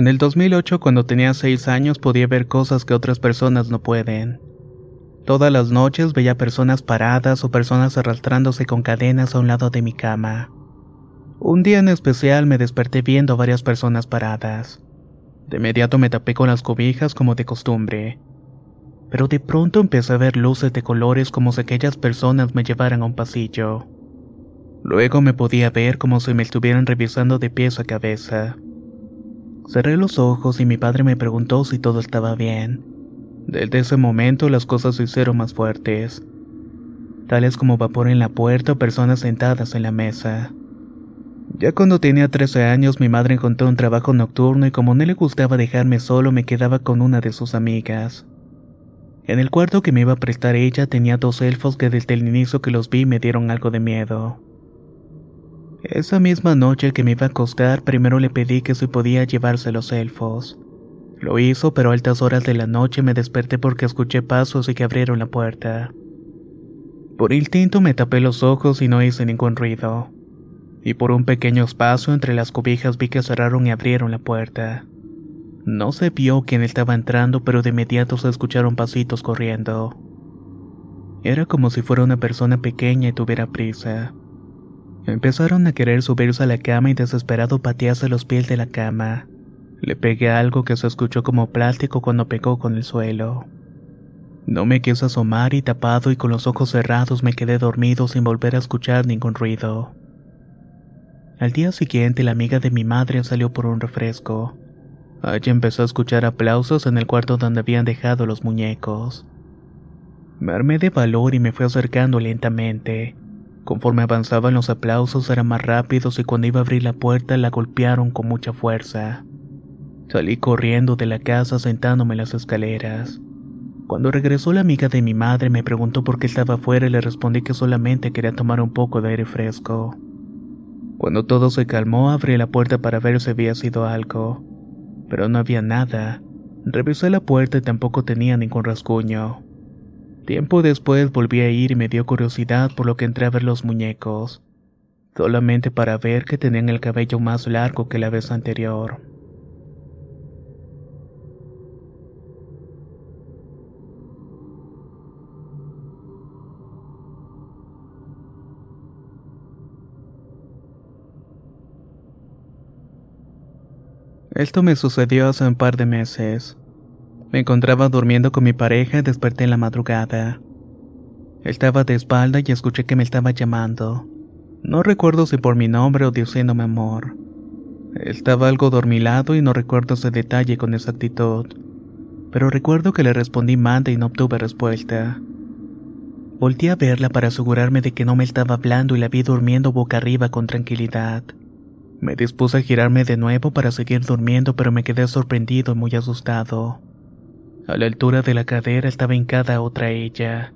En el 2008, cuando tenía 6 años, podía ver cosas que otras personas no pueden. Todas las noches veía personas paradas o personas arrastrándose con cadenas a un lado de mi cama. Un día en especial me desperté viendo a varias personas paradas. De inmediato me tapé con las cobijas como de costumbre. Pero de pronto empecé a ver luces de colores como si aquellas personas me llevaran a un pasillo. Luego me podía ver como si me estuvieran revisando de pies a cabeza. Cerré los ojos y mi padre me preguntó si todo estaba bien. Desde ese momento las cosas se hicieron más fuertes, tales como vapor en la puerta o personas sentadas en la mesa. Ya cuando tenía 13 años mi madre encontró un trabajo nocturno y como no le gustaba dejarme solo me quedaba con una de sus amigas. En el cuarto que me iba a prestar ella tenía dos elfos que desde el inicio que los vi me dieron algo de miedo. Esa misma noche que me iba a acostar, primero le pedí que si podía llevarse los elfos. Lo hizo, pero a altas horas de la noche me desperté porque escuché pasos y que abrieron la puerta. Por instinto me tapé los ojos y no hice ningún ruido. Y por un pequeño espacio entre las cobijas vi que cerraron y abrieron la puerta. No se vio quién estaba entrando, pero de inmediato se escucharon pasitos corriendo. Era como si fuera una persona pequeña y tuviera prisa. Empezaron a querer subirse a la cama y desesperado patease los pies de la cama. Le pegué algo que se escuchó como plástico cuando pegó con el suelo. No me quise asomar y tapado y con los ojos cerrados me quedé dormido sin volver a escuchar ningún ruido. Al día siguiente la amiga de mi madre salió por un refresco. Allí empezó a escuchar aplausos en el cuarto donde habían dejado los muñecos. Me armé de valor y me fui acercando lentamente. Conforme avanzaban los aplausos eran más rápidos y cuando iba a abrir la puerta la golpearon con mucha fuerza. Salí corriendo de la casa sentándome en las escaleras. Cuando regresó la amiga de mi madre me preguntó por qué estaba afuera y le respondí que solamente quería tomar un poco de aire fresco. Cuando todo se calmó abrí la puerta para ver si había sido algo, pero no había nada. Revisé la puerta y tampoco tenía ningún rasguño. Tiempo después volví a ir y me dio curiosidad por lo que entré a ver los muñecos, solamente para ver que tenían el cabello más largo que la vez anterior. Esto me sucedió hace un par de meses. Me encontraba durmiendo con mi pareja y desperté en la madrugada. Estaba de espalda y escuché que me estaba llamando. No recuerdo si por mi nombre o diciéndome amor. Estaba algo dormilado y no recuerdo ese detalle con exactitud. Pero recuerdo que le respondí manda y no obtuve respuesta. Volté a verla para asegurarme de que no me estaba hablando y la vi durmiendo boca arriba con tranquilidad. Me dispuse a girarme de nuevo para seguir durmiendo, pero me quedé sorprendido y muy asustado. A la altura de la cadera estaba hincada otra ella.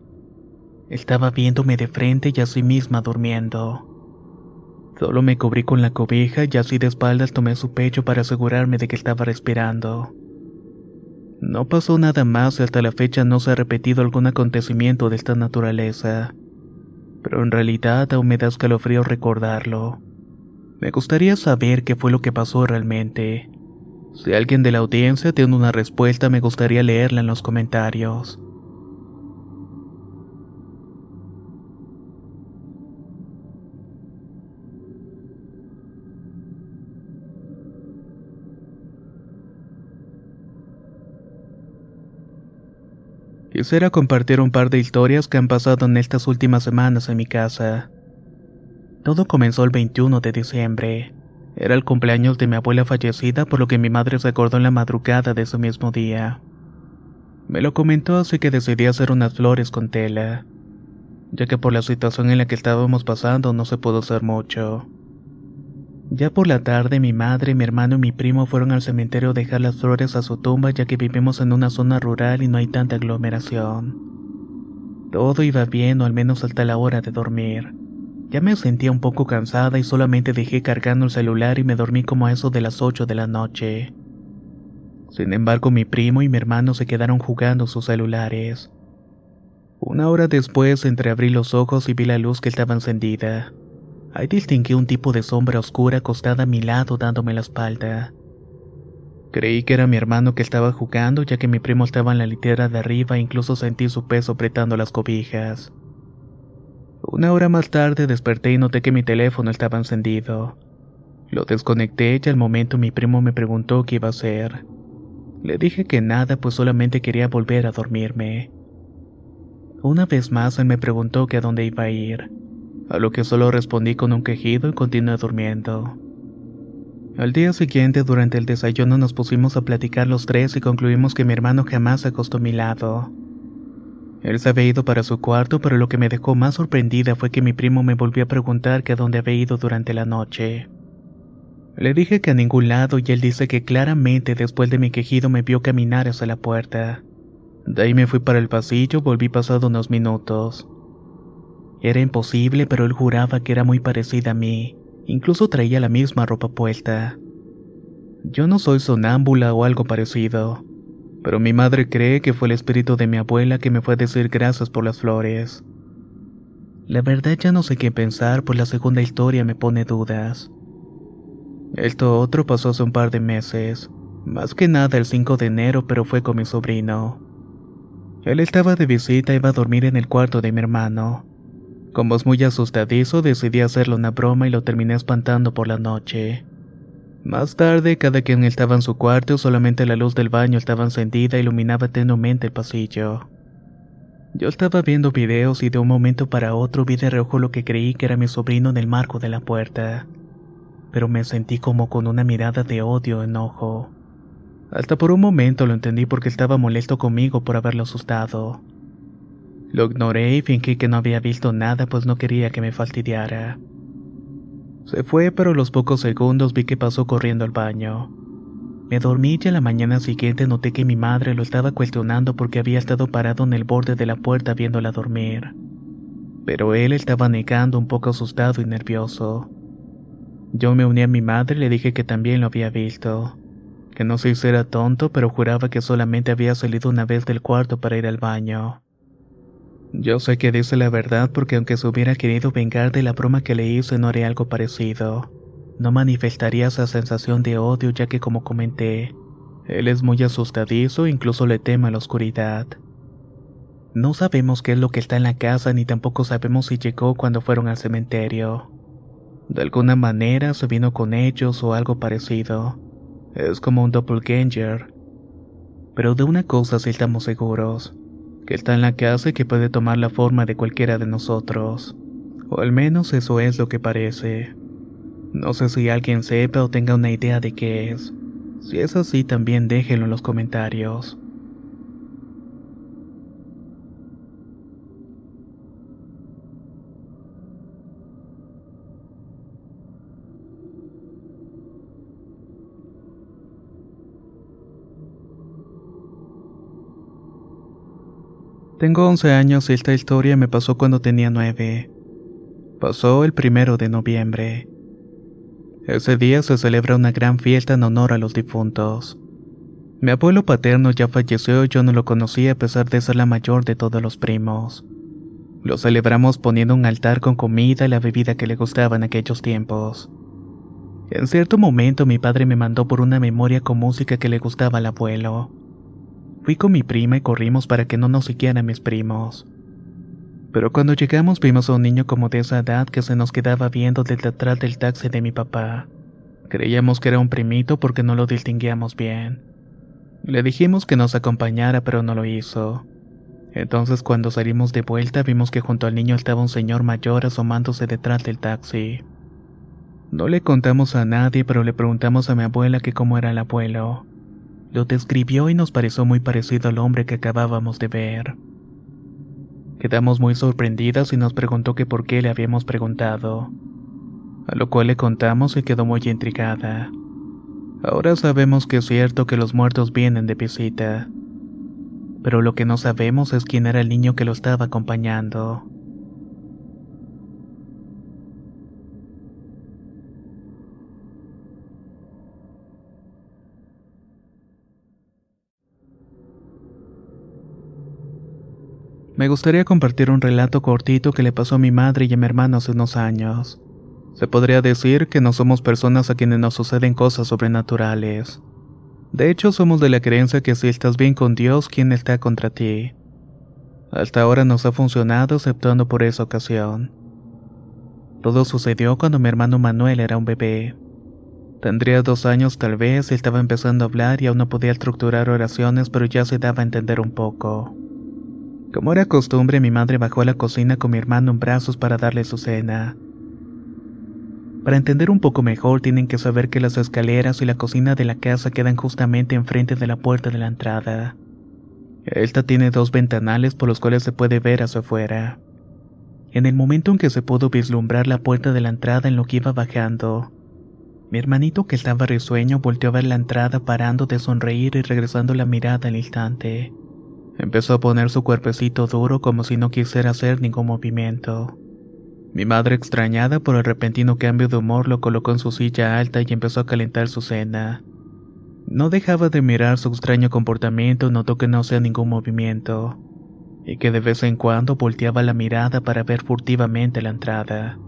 Estaba viéndome de frente y así misma durmiendo. Solo me cubrí con la cobija y así de espaldas tomé su pecho para asegurarme de que estaba respirando. No pasó nada más y hasta la fecha no se ha repetido algún acontecimiento de esta naturaleza. Pero en realidad aún me da escalofrío recordarlo. Me gustaría saber qué fue lo que pasó realmente. Si alguien de la audiencia tiene una respuesta, me gustaría leerla en los comentarios. Quisiera compartir un par de historias que han pasado en estas últimas semanas en mi casa. Todo comenzó el 21 de diciembre. Era el cumpleaños de mi abuela fallecida, por lo que mi madre se acordó en la madrugada de ese mismo día. Me lo comentó así que decidí hacer unas flores con tela, ya que por la situación en la que estábamos pasando no se pudo hacer mucho. Ya por la tarde mi madre, mi hermano y mi primo fueron al cementerio a dejar las flores a su tumba ya que vivimos en una zona rural y no hay tanta aglomeración. Todo iba bien o al menos hasta la hora de dormir. Ya me sentía un poco cansada y solamente dejé cargando el celular y me dormí como a eso de las 8 de la noche. Sin embargo, mi primo y mi hermano se quedaron jugando sus celulares. Una hora después entreabrí los ojos y vi la luz que estaba encendida. Ahí distinguí un tipo de sombra oscura acostada a mi lado dándome la espalda. Creí que era mi hermano que estaba jugando ya que mi primo estaba en la litera de arriba e incluso sentí su peso apretando las cobijas. Una hora más tarde desperté y noté que mi teléfono estaba encendido. Lo desconecté y al momento mi primo me preguntó qué iba a hacer. Le dije que nada, pues solamente quería volver a dormirme. Una vez más él me preguntó que a dónde iba a ir, a lo que solo respondí con un quejido y continué durmiendo. Al día siguiente, durante el desayuno, nos pusimos a platicar los tres y concluimos que mi hermano jamás se acostó a mi lado. Él se había ido para su cuarto, pero lo que me dejó más sorprendida fue que mi primo me volvió a preguntar que a dónde había ido durante la noche. Le dije que a ningún lado y él dice que claramente después de mi quejido me vio caminar hacia la puerta. De ahí me fui para el pasillo, volví pasado unos minutos. Era imposible, pero él juraba que era muy parecida a mí, incluso traía la misma ropa puesta. Yo no soy sonámbula o algo parecido, pero mi madre cree que fue el espíritu de mi abuela que me fue a decir gracias por las flores. La verdad ya no sé qué pensar, pues la segunda historia me pone dudas. Esto otro pasó hace un par de meses, más que nada el 5 de enero, pero fue con mi sobrino. Él estaba de visita y iba a dormir en el cuarto de mi hermano. Como es muy asustadizo, decidí hacerle una broma y lo terminé espantando por la noche. Más tarde, cada quien estaba en su cuarto, solamente la luz del baño estaba encendida e iluminaba tenuemente el pasillo. Yo estaba viendo videos y de un momento para otro vi de reojo lo que creí que era mi sobrino en el marco de la puerta, pero me sentí como con una mirada de odio enojo. Hasta por un momento lo entendí porque estaba molesto conmigo por haberlo asustado. Lo ignoré y fingí que no había visto nada pues no quería que me fastidiara. Se fue, pero a los pocos segundos vi que pasó corriendo al baño. Me dormí y a la mañana siguiente noté que mi madre lo estaba cuestionando porque había estado parado en el borde de la puerta viéndola dormir. Pero él estaba negando un poco asustado y nervioso. Yo me uní a mi madre y le dije que también lo había visto. Que no se hiciera tonto, pero juraba que solamente había salido una vez del cuarto para ir al baño. Yo sé que dice la verdad porque aunque se hubiera querido vengar de la broma que le hice no haría algo parecido. No manifestaría esa sensación de odio ya que como comenté, él es muy asustadizo e incluso le teme a la oscuridad. No sabemos qué es lo que está en la casa ni tampoco sabemos si llegó cuando fueron al cementerio. De alguna manera se vino con ellos o algo parecido. Es como un doppelganger. Pero de una cosa sí estamos seguros que está en la casa y que puede tomar la forma de cualquiera de nosotros. O al menos eso es lo que parece. No sé si alguien sepa o tenga una idea de qué es. Si es así, también déjenlo en los comentarios. Tengo 11 años y esta historia me pasó cuando tenía 9. Pasó el primero de noviembre. Ese día se celebra una gran fiesta en honor a los difuntos. Mi abuelo paterno ya falleció y yo no lo conocía a pesar de ser la mayor de todos los primos. Lo celebramos poniendo un altar con comida y la bebida que le gustaba en aquellos tiempos. En cierto momento mi padre me mandó por una memoria con música que le gustaba al abuelo. Fui con mi prima y corrimos para que no nos siguieran mis primos. Pero cuando llegamos vimos a un niño como de esa edad que se nos quedaba viendo desde atrás del taxi de mi papá. Creíamos que era un primito porque no lo distinguíamos bien. Le dijimos que nos acompañara pero no lo hizo. Entonces cuando salimos de vuelta vimos que junto al niño estaba un señor mayor asomándose detrás del taxi. No le contamos a nadie, pero le preguntamos a mi abuela que cómo era el abuelo. Lo describió y nos pareció muy parecido al hombre que acabábamos de ver. Quedamos muy sorprendidas y nos preguntó que por qué le habíamos preguntado. A lo cual le contamos y quedó muy intrigada. Ahora sabemos que es cierto que los muertos vienen de visita pero lo que no sabemos es quién era el niño que lo estaba acompañando. Me gustaría compartir un relato cortito que le pasó a mi madre y a mi hermano hace unos años. Se podría decir que no somos personas a quienes nos suceden cosas sobrenaturales. De hecho, somos de la creencia que si estás bien con Dios, ¿quién está contra ti? Hasta ahora nos ha funcionado exceptuando por esa ocasión. Todo sucedió cuando mi hermano Manuel era un bebé. Tendría dos años tal vez, estaba empezando a hablar y aún no podía estructurar oraciones, pero ya se daba a entender un poco. Como era costumbre, mi madre bajó a la cocina con mi hermano en brazos para darle su cena. Para entender un poco mejor tienen que saber que las escaleras y la cocina de la casa quedan justamente enfrente de la puerta de la entrada. Esta tiene dos ventanales por los cuales se puede ver hacia afuera. En el momento en que se pudo vislumbrar la puerta de la entrada en lo que iba bajando, mi hermanito que estaba risueño volteó a ver la entrada parando de sonreír y regresando la mirada al instante. Empezó a poner su cuerpecito duro como si no quisiera hacer ningún movimiento. Mi madre, extrañada por el repentino cambio de humor, lo colocó en su silla alta y empezó a calentar su cena. No dejaba de mirar su extraño comportamiento, notó que no hacía ningún movimiento, y que de vez en cuando volteaba la mirada para ver furtivamente la entrada.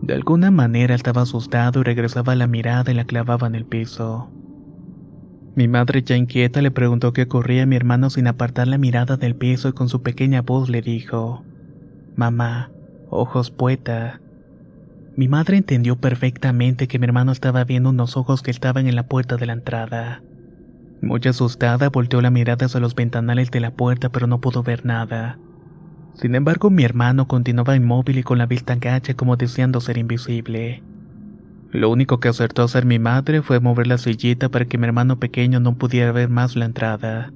De alguna manera estaba asustado y regresaba la mirada y la clavaba en el piso. Mi madre ya inquieta le preguntó qué ocurría a mi hermano sin apartar la mirada del piso y con su pequeña voz le dijo, Mamá, ojos poeta. Mi madre entendió perfectamente que mi hermano estaba viendo unos ojos que estaban en la puerta de la entrada. Muy asustada, volteó la mirada hacia los ventanales de la puerta, pero no pudo ver nada. Sin embargo, mi hermano continuaba inmóvil y con la vista gacha como deseando ser invisible. Lo único que acertó a hacer mi madre fue mover la sillita para que mi hermano pequeño no pudiera ver más la entrada.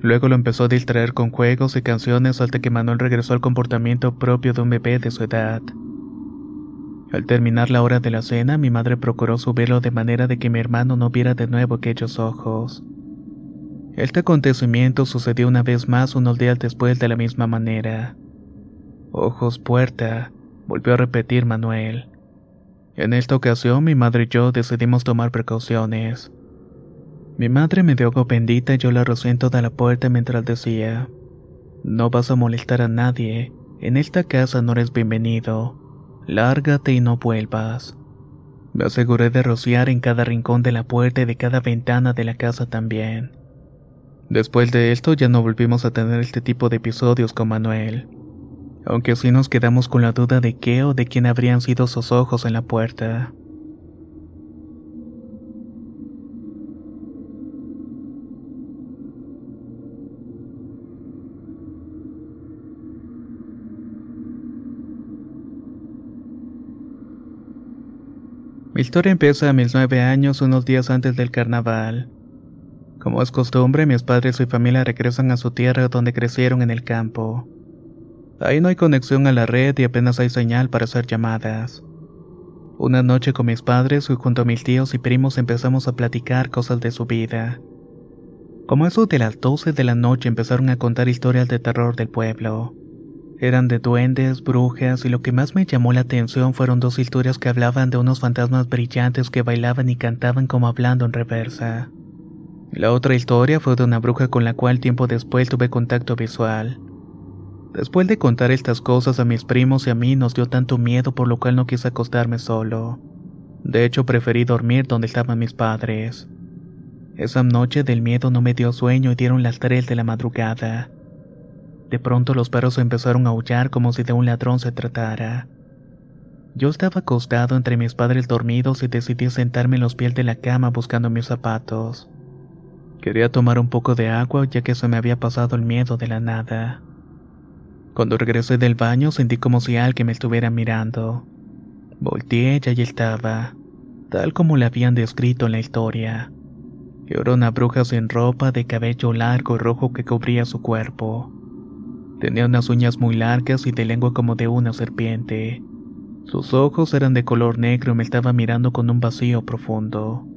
Luego lo empezó a distraer con juegos y canciones hasta que Manuel regresó al comportamiento propio de un bebé de su edad. Al terminar la hora de la cena, mi madre procuró subirlo de manera de que mi hermano no viera de nuevo aquellos ojos. Este acontecimiento sucedió una vez más unos días después de la misma manera. Ojos puerta, volvió a repetir Manuel. En esta ocasión mi madre y yo decidimos tomar precauciones. Mi madre me dio agua bendita y yo la rocé en toda la puerta mientras decía, No vas a molestar a nadie, en esta casa no eres bienvenido, lárgate y no vuelvas. Me aseguré de rociar en cada rincón de la puerta y de cada ventana de la casa también. Después de esto ya no volvimos a tener este tipo de episodios con Manuel, aunque sí nos quedamos con la duda de qué o de quién habrían sido esos ojos en la puerta. Mi historia empieza a mis nueve años, unos días antes del carnaval. Como es costumbre, mis padres y familia regresan a su tierra donde crecieron en el campo. Ahí no hay conexión a la red y apenas hay señal para hacer llamadas. Una noche con mis padres y junto a mis tíos y primos empezamos a platicar cosas de su vida. Como eso de las 12 de la noche empezaron a contar historias de terror del pueblo. Eran de duendes, brujas y lo que más me llamó la atención fueron dos historias que hablaban de unos fantasmas brillantes que bailaban y cantaban como hablando en reversa. La otra historia fue de una bruja con la cual tiempo después tuve contacto visual. Después de contar estas cosas a mis primos y a mí nos dio tanto miedo por lo cual no quise acostarme solo. De hecho preferí dormir donde estaban mis padres. Esa noche del miedo no me dio sueño y dieron las tres de la madrugada. De pronto los perros empezaron a aullar como si de un ladrón se tratara. Yo estaba acostado entre mis padres dormidos y decidí sentarme en los pies de la cama buscando mis zapatos. Quería tomar un poco de agua ya que se me había pasado el miedo de la nada. Cuando regresé del baño sentí como si alguien me estuviera mirando. Volteé y allí estaba, tal como le habían descrito en la historia. Era una bruja sin ropa de cabello largo y rojo que cubría su cuerpo. Tenía unas uñas muy largas y de lengua como de una serpiente. Sus ojos eran de color negro y me estaba mirando con un vacío profundo.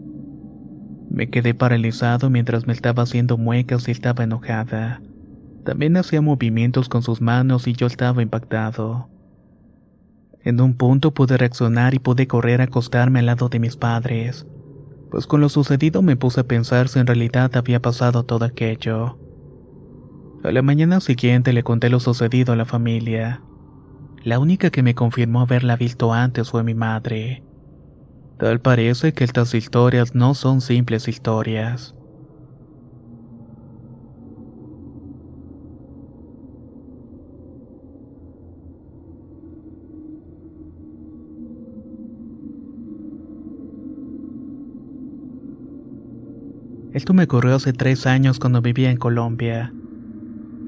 Me quedé paralizado mientras me estaba haciendo muecas y estaba enojada. También hacía movimientos con sus manos y yo estaba impactado. En un punto pude reaccionar y pude correr a acostarme al lado de mis padres, pues con lo sucedido me puse a pensar si en realidad había pasado todo aquello. A la mañana siguiente le conté lo sucedido a la familia. La única que me confirmó haberla visto antes fue mi madre. Tal parece que estas historias no son simples historias. Esto me ocurrió hace tres años cuando vivía en Colombia.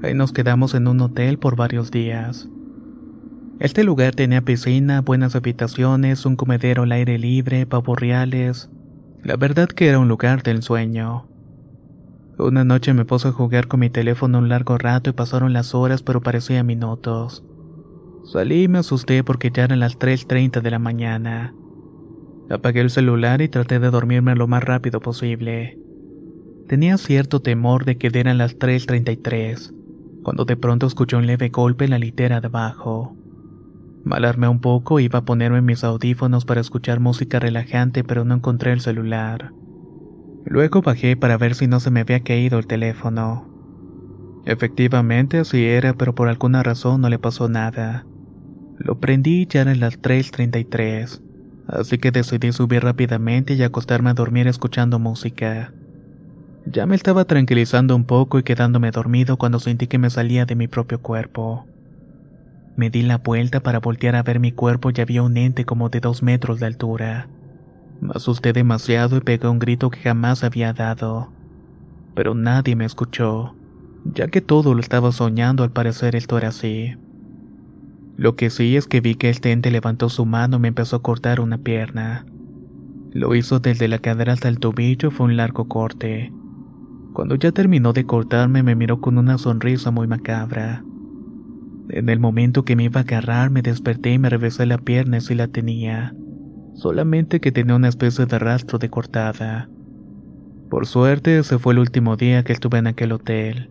Ahí nos quedamos en un hotel por varios días. Este lugar tenía piscina, buenas habitaciones, un comedero al aire libre, pavos reales. La verdad que era un lugar del sueño. Una noche me puse a jugar con mi teléfono un largo rato y pasaron las horas pero parecían minutos. Salí y me asusté porque ya eran las 3.30 de la mañana. Apagué el celular y traté de dormirme lo más rápido posible. Tenía cierto temor de que eran las 3.33, cuando de pronto escuché un leve golpe en la litera de abajo. Malarme un poco iba a ponerme mis audífonos para escuchar música relajante, pero no encontré el celular. Luego bajé para ver si no se me había caído el teléfono. Efectivamente así era, pero por alguna razón no le pasó nada. Lo prendí ya eran las 3.33, así que decidí subir rápidamente y acostarme a dormir escuchando música. Ya me estaba tranquilizando un poco y quedándome dormido cuando sentí que me salía de mi propio cuerpo. Me di la vuelta para voltear a ver mi cuerpo y había un ente como de dos metros de altura. Me asusté demasiado y pegué un grito que jamás había dado. Pero nadie me escuchó, ya que todo lo estaba soñando al parecer esto era así. Lo que sí es que vi que este ente levantó su mano y me empezó a cortar una pierna. Lo hizo desde la cadera hasta el tobillo fue un largo corte. Cuando ya terminó de cortarme me miró con una sonrisa muy macabra. En el momento que me iba a agarrar, me desperté y me revesé la pierna si la tenía. Solamente que tenía una especie de rastro de cortada. Por suerte, ese fue el último día que estuve en aquel hotel.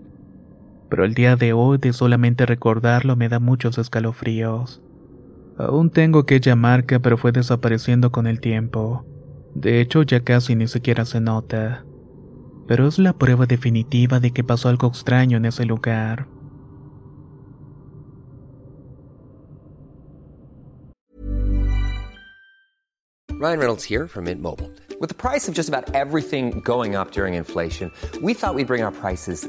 Pero el día de hoy, de solamente recordarlo, me da muchos escalofríos. Aún tengo aquella marca, pero fue desapareciendo con el tiempo. De hecho, ya casi ni siquiera se nota. Pero es la prueba definitiva de que pasó algo extraño en ese lugar. Ryan Reynolds here from Mint Mobile. With the price of just about everything going up during inflation, we thought we'd bring our prices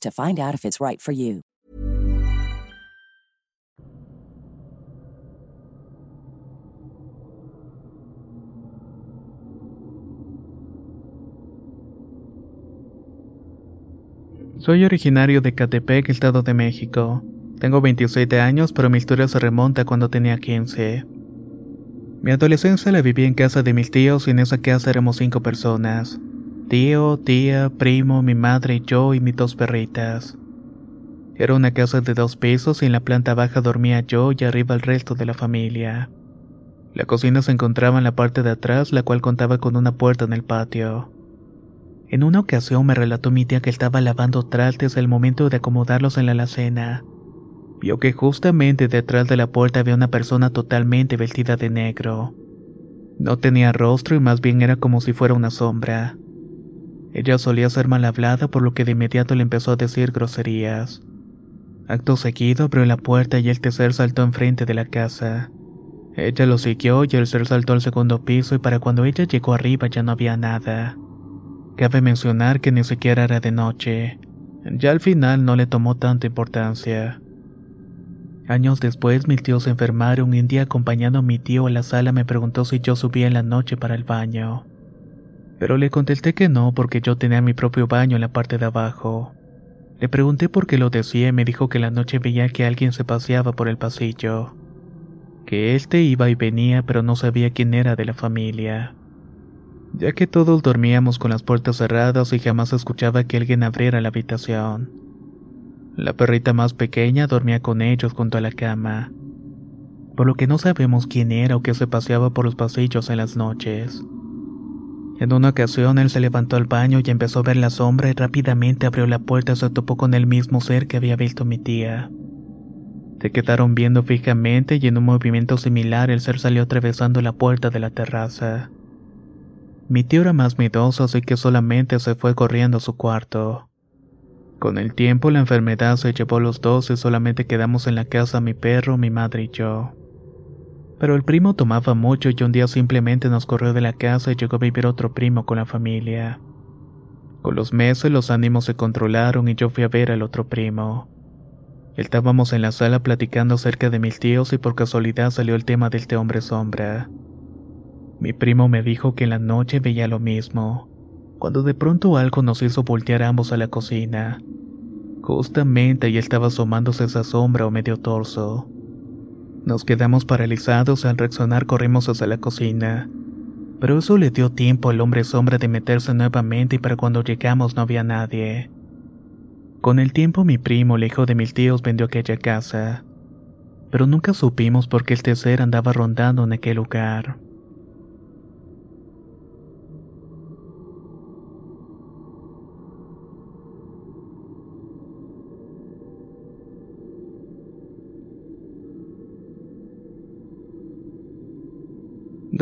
to find out if it's right for you. Soy originario de Catepec, Estado de México. Tengo 27 años, pero mi historia se remonta cuando tenía 15. Mi adolescencia la viví en casa de mis tíos y en esa casa éramos cinco personas. Tío, tía, primo, mi madre, yo y mis dos perritas. Era una casa de dos pisos y en la planta baja dormía yo y arriba el resto de la familia. La cocina se encontraba en la parte de atrás, la cual contaba con una puerta en el patio. En una ocasión me relató mi tía que estaba lavando trastes al momento de acomodarlos en la alacena vio que justamente detrás de la puerta había una persona totalmente vestida de negro. No tenía rostro y más bien era como si fuera una sombra. Ella solía ser mal hablada por lo que de inmediato le empezó a decir groserías. Acto seguido abrió la puerta y el tercer saltó enfrente de la casa. Ella lo siguió y el ser saltó al segundo piso y para cuando ella llegó arriba ya no había nada. Cabe mencionar que ni siquiera era de noche. Ya al final no le tomó tanta importancia. Años después, mis tíos se enfermaron y un día acompañando a mi tío a la sala me preguntó si yo subía en la noche para el baño. Pero le contesté que no porque yo tenía mi propio baño en la parte de abajo. Le pregunté por qué lo decía y me dijo que la noche veía que alguien se paseaba por el pasillo. Que éste iba y venía pero no sabía quién era de la familia. Ya que todos dormíamos con las puertas cerradas y jamás escuchaba que alguien abriera la habitación. La perrita más pequeña dormía con ellos junto a la cama, por lo que no sabemos quién era o qué se paseaba por los pasillos en las noches. En una ocasión él se levantó al baño y empezó a ver la sombra y rápidamente abrió la puerta y se topó con el mismo ser que había visto mi tía. Se quedaron viendo fijamente y en un movimiento similar el ser salió atravesando la puerta de la terraza. Mi tío era más miedoso así que solamente se fue corriendo a su cuarto. Con el tiempo la enfermedad se llevó a los dos y solamente quedamos en la casa mi perro, mi madre y yo. Pero el primo tomaba mucho y un día simplemente nos corrió de la casa y llegó a vivir otro primo con la familia. Con los meses los ánimos se controlaron y yo fui a ver al otro primo. Estábamos en la sala platicando acerca de mis tíos y por casualidad salió el tema de este hombre sombra. Mi primo me dijo que en la noche veía lo mismo, cuando de pronto algo nos hizo voltear ambos a la cocina. Justamente ahí estaba asomándose esa sombra o medio torso. Nos quedamos paralizados al reaccionar corrimos hacia la cocina. Pero eso le dio tiempo al hombre sombra de meterse nuevamente y para cuando llegamos no había nadie. Con el tiempo mi primo, el hijo de mis tíos, vendió aquella casa. Pero nunca supimos por qué el ser andaba rondando en aquel lugar.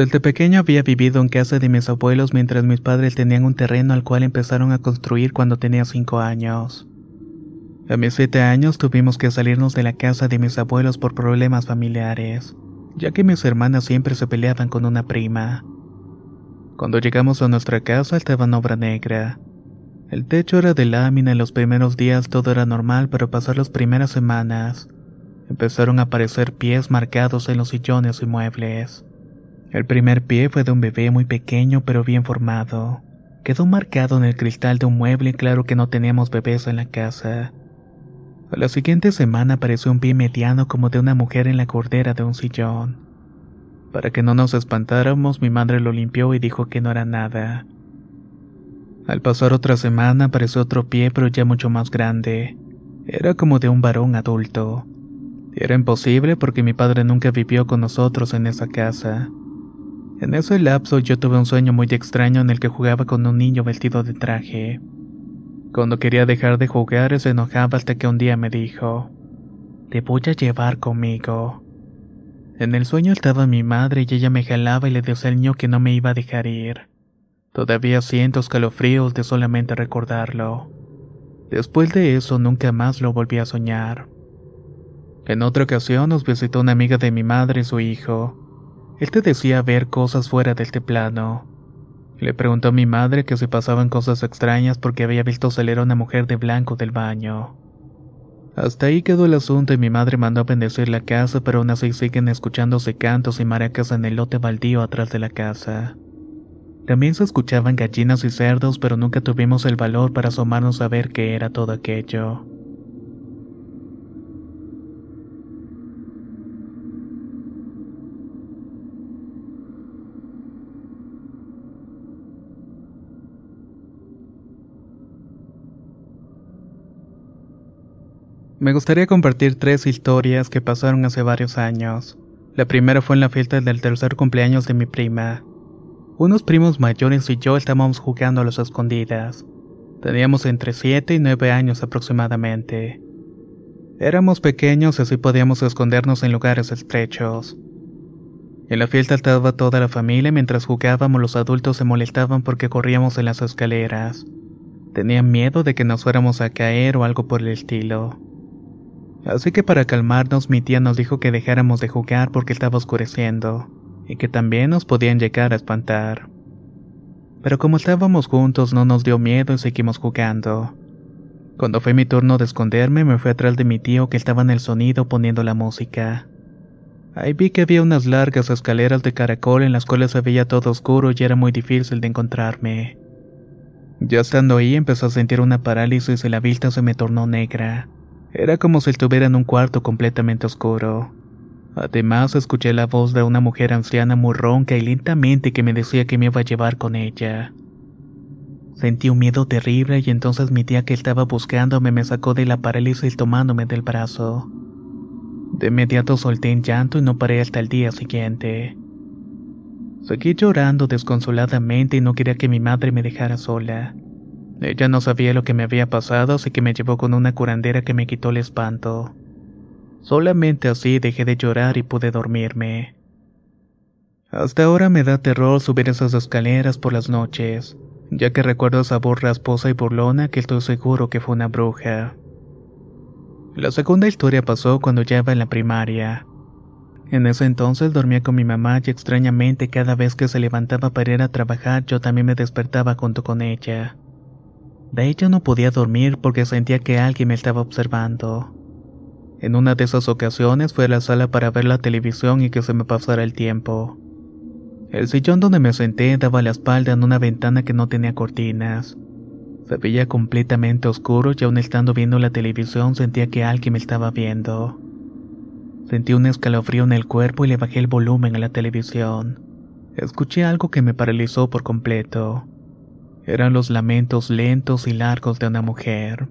Desde pequeño había vivido en casa de mis abuelos mientras mis padres tenían un terreno al cual empezaron a construir cuando tenía cinco años. A mis siete años tuvimos que salirnos de la casa de mis abuelos por problemas familiares, ya que mis hermanas siempre se peleaban con una prima. Cuando llegamos a nuestra casa estaba en obra negra. El techo era de lámina y los primeros días todo era normal, pero pasar las primeras semanas empezaron a aparecer pies marcados en los sillones y muebles. El primer pie fue de un bebé muy pequeño pero bien formado. Quedó marcado en el cristal de un mueble claro que no teníamos bebés en la casa. A la siguiente semana apareció un pie mediano como de una mujer en la cordera de un sillón. Para que no nos espantáramos, mi madre lo limpió y dijo que no era nada. Al pasar otra semana apareció otro pie pero ya mucho más grande. Era como de un varón adulto. Era imposible porque mi padre nunca vivió con nosotros en esa casa. En ese lapso yo tuve un sueño muy extraño en el que jugaba con un niño vestido de traje. Cuando quería dejar de jugar se enojaba hasta que un día me dijo, Te voy a llevar conmigo. En el sueño estaba mi madre y ella me jalaba y le decía al niño que no me iba a dejar ir. Todavía siento escalofríos de solamente recordarlo. Después de eso nunca más lo volví a soñar. En otra ocasión nos visitó una amiga de mi madre y su hijo. Él te decía ver cosas fuera de este plano. Le preguntó a mi madre que se pasaban cosas extrañas porque había visto salir a una mujer de blanco del baño. Hasta ahí quedó el asunto y mi madre mandó a bendecir la casa, pero aún así siguen escuchándose cantos y maracas en el lote baldío atrás de la casa. También se escuchaban gallinas y cerdos, pero nunca tuvimos el valor para asomarnos a ver qué era todo aquello. Me gustaría compartir tres historias que pasaron hace varios años. La primera fue en la fiesta del tercer cumpleaños de mi prima. Unos primos mayores y yo estábamos jugando a las escondidas. Teníamos entre 7 y 9 años aproximadamente. Éramos pequeños y así podíamos escondernos en lugares estrechos. En la fiesta estaba toda la familia mientras jugábamos los adultos se molestaban porque corríamos en las escaleras. Tenían miedo de que nos fuéramos a caer o algo por el estilo. Así que para calmarnos mi tía nos dijo que dejáramos de jugar porque estaba oscureciendo, y que también nos podían llegar a espantar. Pero como estábamos juntos no nos dio miedo y seguimos jugando. Cuando fue mi turno de esconderme me fui atrás de mi tío que estaba en el sonido poniendo la música. Ahí vi que había unas largas escaleras de caracol en las cuales se veía todo oscuro y era muy difícil de encontrarme. Ya estando ahí empezó a sentir una parálisis y la vista se me tornó negra. Era como si estuviera en un cuarto completamente oscuro. Además, escuché la voz de una mujer anciana muy ronca y lentamente que me decía que me iba a llevar con ella. Sentí un miedo terrible y entonces mi tía que estaba buscándome me sacó de la parálisis tomándome del brazo. De inmediato solté en llanto y no paré hasta el día siguiente. Seguí llorando desconsoladamente y no quería que mi madre me dejara sola. Ella no sabía lo que me había pasado, así que me llevó con una curandera que me quitó el espanto. Solamente así dejé de llorar y pude dormirme. Hasta ahora me da terror subir esas escaleras por las noches, ya que recuerdo esa voz rasposa y burlona que estoy seguro que fue una bruja. La segunda historia pasó cuando ya iba en la primaria. En ese entonces dormía con mi mamá y extrañamente cada vez que se levantaba para ir a trabajar yo también me despertaba junto con ella. De hecho no podía dormir porque sentía que alguien me estaba observando. En una de esas ocasiones fui a la sala para ver la televisión y que se me pasara el tiempo. El sillón donde me senté daba la espalda en una ventana que no tenía cortinas. Se veía completamente oscuro y aún estando viendo la televisión sentía que alguien me estaba viendo. Sentí un escalofrío en el cuerpo y le bajé el volumen a la televisión. Escuché algo que me paralizó por completo. Eran los lamentos lentos y largos de una mujer.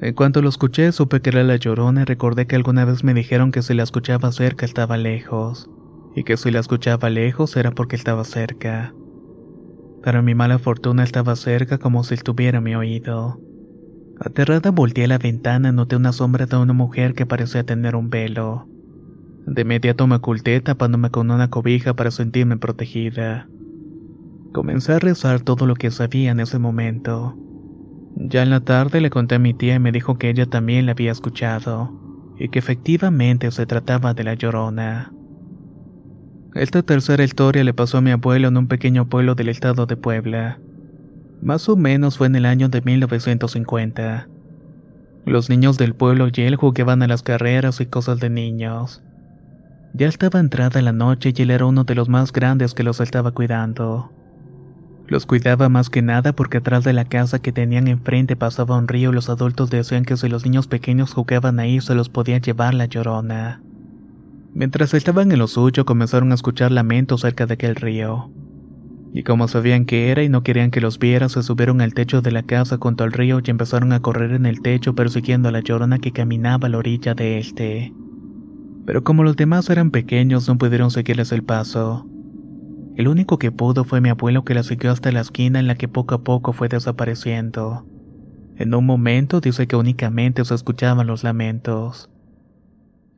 En cuanto lo escuché, supe que era la llorona y recordé que alguna vez me dijeron que si la escuchaba cerca estaba lejos, y que si la escuchaba lejos era porque estaba cerca. Pero mi mala fortuna estaba cerca como si estuviera mi oído. Aterrada volteé a la ventana y noté una sombra de una mujer que parecía tener un velo. De inmediato me oculté tapándome con una cobija para sentirme protegida. Comencé a rezar todo lo que sabía en ese momento. Ya en la tarde le conté a mi tía y me dijo que ella también la había escuchado, y que efectivamente se trataba de la llorona. Esta tercera historia le pasó a mi abuelo en un pequeño pueblo del estado de Puebla. Más o menos fue en el año de 1950. Los niños del pueblo y él jugaban a las carreras y cosas de niños. Ya estaba entrada la noche y él era uno de los más grandes que los estaba cuidando. Los cuidaba más que nada porque atrás de la casa que tenían enfrente pasaba un río y los adultos decían que si los niños pequeños jugaban ahí se los podía llevar la llorona. Mientras estaban en lo suyo comenzaron a escuchar lamentos cerca de aquel río. Y como sabían que era y no querían que los viera, se subieron al techo de la casa junto al río y empezaron a correr en el techo persiguiendo a la llorona que caminaba a la orilla de este. Pero como los demás eran pequeños no pudieron seguirles el paso. El único que pudo fue mi abuelo que la siguió hasta la esquina en la que poco a poco fue desapareciendo. En un momento dice que únicamente se escuchaban los lamentos.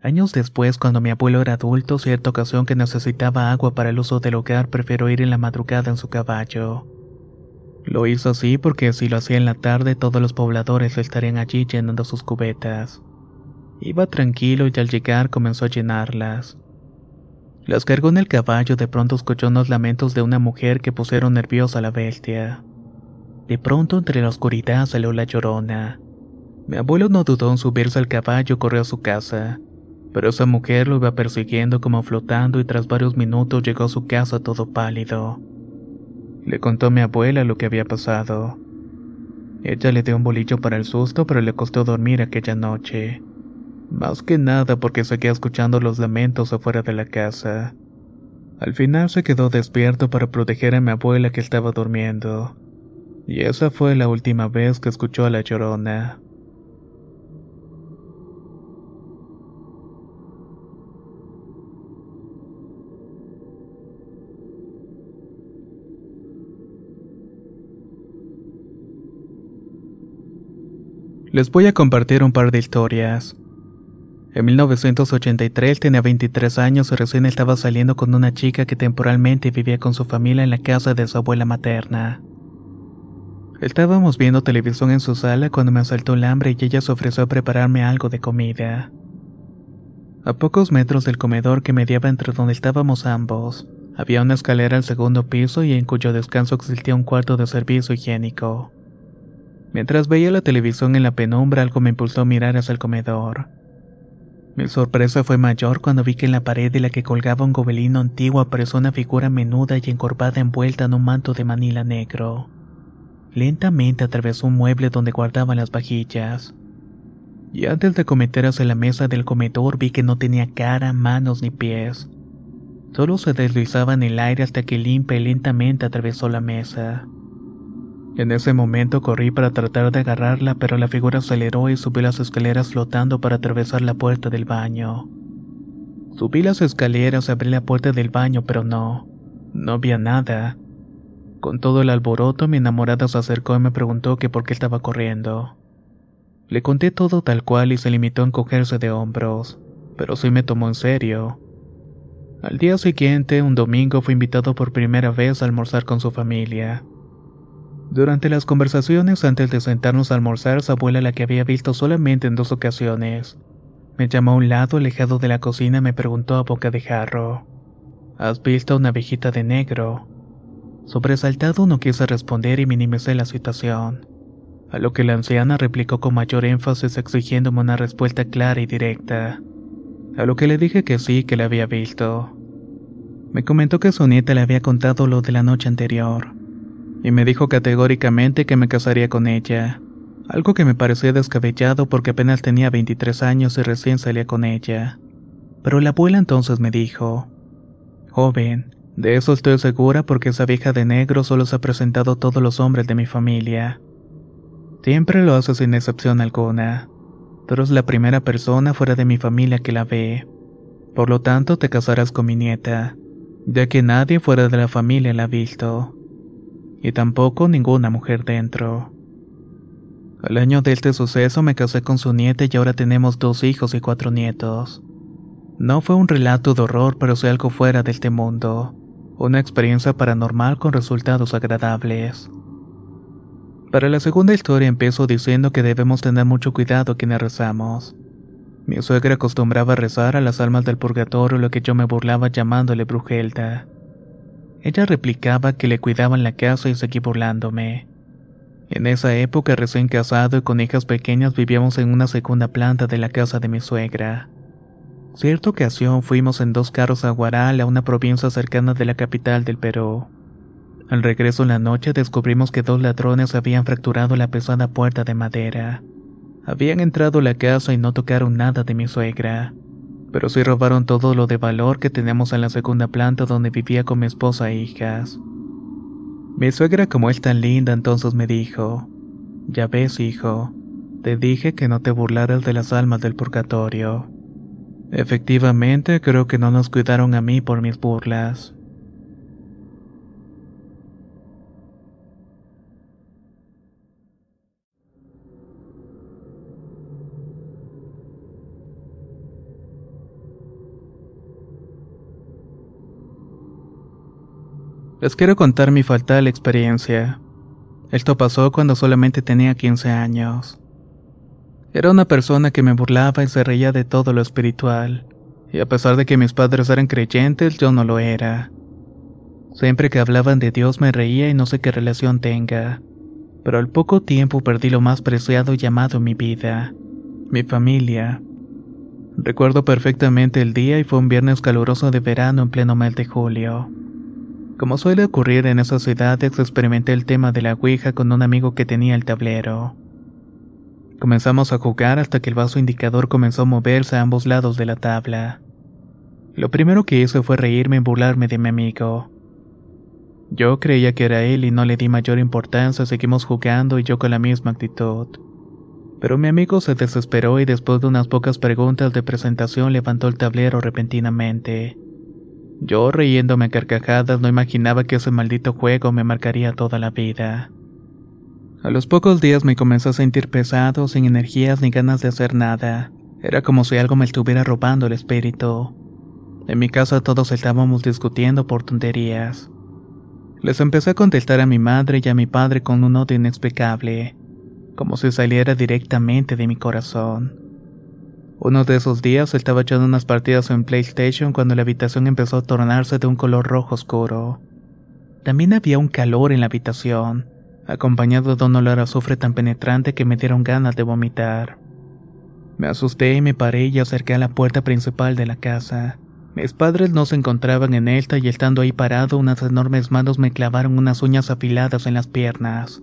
Años después, cuando mi abuelo era adulto, cierta ocasión que necesitaba agua para el uso del hogar, prefirió ir en la madrugada en su caballo. Lo hizo así porque si lo hacía en la tarde todos los pobladores estarían allí llenando sus cubetas. Iba tranquilo y al llegar comenzó a llenarlas. Las cargó en el caballo, de pronto escuchó unos lamentos de una mujer que pusieron nerviosa a la bestia. De pronto entre la oscuridad salió la llorona. Mi abuelo no dudó en subirse al caballo y corrió a su casa, pero esa mujer lo iba persiguiendo como flotando y tras varios minutos llegó a su casa todo pálido. Le contó a mi abuela lo que había pasado. Ella le dio un bolillo para el susto, pero le costó dormir aquella noche. Más que nada porque seguía escuchando los lamentos afuera de la casa. Al final se quedó despierto para proteger a mi abuela que estaba durmiendo. Y esa fue la última vez que escuchó a la llorona. Les voy a compartir un par de historias. En 1983 tenía 23 años y recién estaba saliendo con una chica que temporalmente vivía con su familia en la casa de su abuela materna. Estábamos viendo televisión en su sala cuando me asaltó el hambre y ella se ofreció a prepararme algo de comida. A pocos metros del comedor que mediaba entre donde estábamos ambos, había una escalera al segundo piso y en cuyo descanso existía un cuarto de servicio higiénico. Mientras veía la televisión en la penumbra, algo me impulsó a mirar hacia el comedor. Mi sorpresa fue mayor cuando vi que en la pared de la que colgaba un gobelino antiguo apareció una figura menuda y encorvada envuelta en un manto de manila negro. Lentamente atravesó un mueble donde guardaban las vajillas. Y antes de cometer hacia la mesa del comedor vi que no tenía cara, manos ni pies. Solo se deslizaba en el aire hasta que limpia y lentamente atravesó la mesa. En ese momento corrí para tratar de agarrarla, pero la figura aceleró y subió las escaleras flotando para atravesar la puerta del baño. Subí las escaleras abrí la puerta del baño, pero no, no había nada. Con todo el alboroto, mi enamorada se acercó y me preguntó que por qué estaba corriendo. Le conté todo tal cual y se limitó a encogerse de hombros, pero sí me tomó en serio. Al día siguiente, un domingo, fui invitado por primera vez a almorzar con su familia. Durante las conversaciones antes de sentarnos a almorzar, su abuela, la que había visto solamente en dos ocasiones, me llamó a un lado alejado de la cocina y me preguntó a boca de jarro: ¿Has visto una viejita de negro? Sobresaltado no quise responder y minimicé la situación. A lo que la anciana replicó con mayor énfasis exigiéndome una respuesta clara y directa. A lo que le dije que sí, que la había visto. Me comentó que su nieta le había contado lo de la noche anterior y me dijo categóricamente que me casaría con ella, algo que me pareció descabellado porque apenas tenía 23 años y recién salía con ella. Pero la abuela entonces me dijo, Joven, de eso estoy segura porque esa vieja de negro solo se ha presentado a todos los hombres de mi familia. Siempre lo hace sin excepción alguna, pero es la primera persona fuera de mi familia que la ve. Por lo tanto, te casarás con mi nieta, ya que nadie fuera de la familia la ha visto y tampoco ninguna mujer dentro. Al año de este suceso me casé con su nieta y ahora tenemos dos hijos y cuatro nietos. No fue un relato de horror, pero sí algo fuera de este mundo, una experiencia paranormal con resultados agradables. Para la segunda historia empiezo diciendo que debemos tener mucho cuidado quienes rezamos. Mi suegra acostumbraba rezar a las almas del purgatorio, lo que yo me burlaba llamándole brujelda. Ella replicaba que le cuidaban la casa y seguí burlándome. En esa época, recién casado y con hijas pequeñas, vivíamos en una segunda planta de la casa de mi suegra. Cierta ocasión fuimos en dos carros a Guaral, a una provincia cercana de la capital del Perú. Al regreso en la noche descubrimos que dos ladrones habían fracturado la pesada puerta de madera. Habían entrado a la casa y no tocaron nada de mi suegra pero sí robaron todo lo de valor que tenemos en la segunda planta donde vivía con mi esposa e hijas. Mi suegra como es tan linda entonces me dijo, ya ves hijo, te dije que no te burlaras de las almas del purgatorio. Efectivamente creo que no nos cuidaron a mí por mis burlas. Les quiero contar mi fatal experiencia. Esto pasó cuando solamente tenía 15 años. Era una persona que me burlaba y se reía de todo lo espiritual, y a pesar de que mis padres eran creyentes, yo no lo era. Siempre que hablaban de Dios me reía y no sé qué relación tenga, pero al poco tiempo perdí lo más preciado llamado en mi vida, mi familia. Recuerdo perfectamente el día y fue un viernes caluroso de verano en pleno mes de julio. Como suele ocurrir en esas ciudades, experimenté el tema de la Ouija con un amigo que tenía el tablero. Comenzamos a jugar hasta que el vaso indicador comenzó a moverse a ambos lados de la tabla. Lo primero que hice fue reírme y burlarme de mi amigo. Yo creía que era él y no le di mayor importancia, seguimos jugando y yo con la misma actitud. Pero mi amigo se desesperó y después de unas pocas preguntas de presentación levantó el tablero repentinamente. Yo, riéndome a carcajadas, no imaginaba que ese maldito juego me marcaría toda la vida. A los pocos días me comencé a sentir pesado, sin energías ni ganas de hacer nada. Era como si algo me estuviera robando el espíritu. En mi casa todos estábamos discutiendo por tonterías. Les empecé a contestar a mi madre y a mi padre con un odio inexplicable, como si saliera directamente de mi corazón. Uno de esos días estaba echando unas partidas en PlayStation cuando la habitación empezó a tornarse de un color rojo oscuro. También había un calor en la habitación, acompañado de un olor a azufre tan penetrante que me dieron ganas de vomitar. Me asusté y me paré y acerqué a la puerta principal de la casa. Mis padres no se encontraban en esta y estando ahí parado, unas enormes manos me clavaron unas uñas afiladas en las piernas.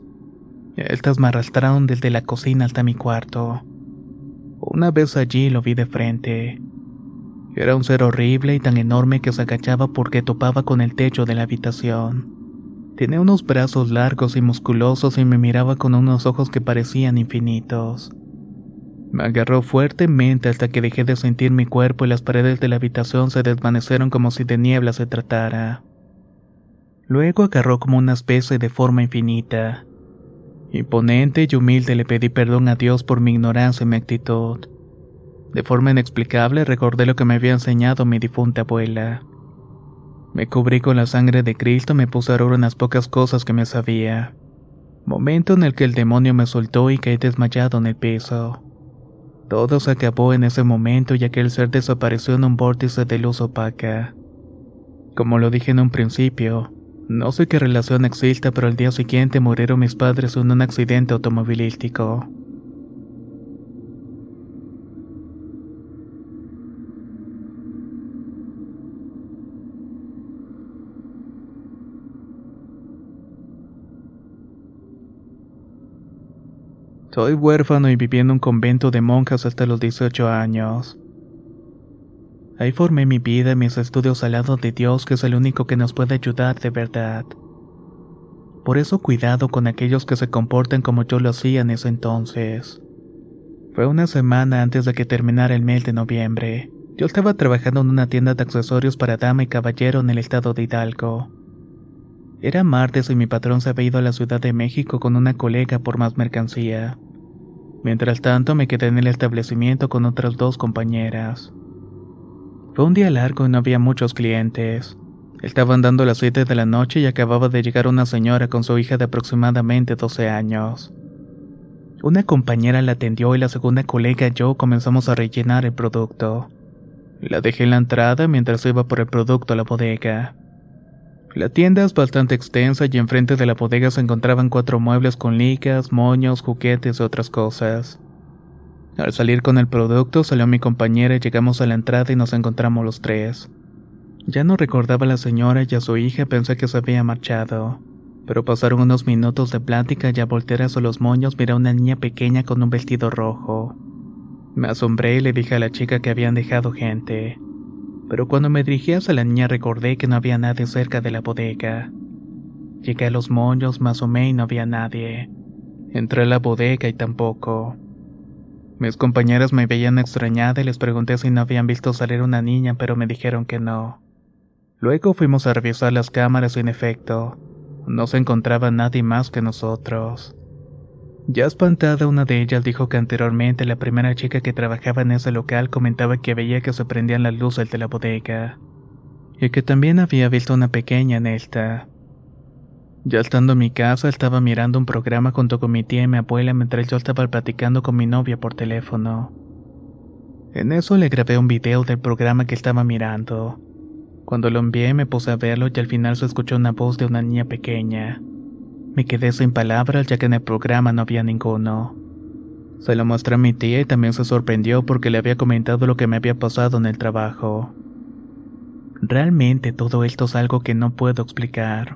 Estas me arrastraron desde la cocina hasta mi cuarto. Una vez allí lo vi de frente. Era un ser horrible y tan enorme que se agachaba porque topaba con el techo de la habitación. Tenía unos brazos largos y musculosos y me miraba con unos ojos que parecían infinitos. Me agarró fuertemente hasta que dejé de sentir mi cuerpo y las paredes de la habitación se desvanecieron como si de niebla se tratara. Luego agarró como una especie de forma infinita. Imponente y humilde le pedí perdón a Dios por mi ignorancia y mi actitud. De forma inexplicable recordé lo que me había enseñado mi difunta abuela. Me cubrí con la sangre de Cristo y me puse a orar unas pocas cosas que me sabía. Momento en el que el demonio me soltó y caí desmayado en el piso. Todo se acabó en ese momento y aquel ser desapareció en un vórtice de luz opaca. Como lo dije en un principio, no sé qué relación exista, pero al día siguiente murieron mis padres en un accidente automovilístico. Soy huérfano y viví en un convento de monjas hasta los 18 años. Ahí formé mi vida y mis estudios al lado de Dios, que es el único que nos puede ayudar de verdad. Por eso cuidado con aquellos que se comportan como yo lo hacía en ese entonces. Fue una semana antes de que terminara el mes de noviembre. Yo estaba trabajando en una tienda de accesorios para dama y caballero en el estado de Hidalgo. Era martes y mi patrón se había ido a la Ciudad de México con una colega por más mercancía. Mientras tanto me quedé en el establecimiento con otras dos compañeras. Fue un día largo y no había muchos clientes. Estaban dando las 7 de la noche y acababa de llegar una señora con su hija de aproximadamente 12 años. Una compañera la atendió y la segunda colega y yo comenzamos a rellenar el producto. La dejé en la entrada mientras iba por el producto a la bodega. La tienda es bastante extensa y enfrente de la bodega se encontraban cuatro muebles con licas, moños, juguetes y otras cosas. Al salir con el producto salió mi compañera y llegamos a la entrada y nos encontramos los tres. Ya no recordaba a la señora y a su hija pensé que se había marchado. Pero pasaron unos minutos de plática y a voltear a los moños miré a una niña pequeña con un vestido rojo. Me asombré y le dije a la chica que habían dejado gente. Pero cuando me dirigí hacia la niña recordé que no había nadie cerca de la bodega. Llegué a los moños, más o menos no había nadie. Entré a la bodega y tampoco. Mis compañeras me veían extrañada y les pregunté si no habían visto salir una niña, pero me dijeron que no. Luego fuimos a revisar las cámaras y en efecto, no se encontraba nadie más que nosotros. Ya espantada, una de ellas dijo que anteriormente la primera chica que trabajaba en ese local comentaba que veía que se prendían las luces de la bodega, y que también había visto una pequeña en esta. Ya estando en mi casa, estaba mirando un programa junto con mi tía y mi abuela mientras yo estaba platicando con mi novia por teléfono. En eso le grabé un video del programa que estaba mirando. Cuando lo envié me puse a verlo y al final se escuchó una voz de una niña pequeña. Me quedé sin palabras ya que en el programa no había ninguno. Se lo mostré a mi tía y también se sorprendió porque le había comentado lo que me había pasado en el trabajo. Realmente todo esto es algo que no puedo explicar.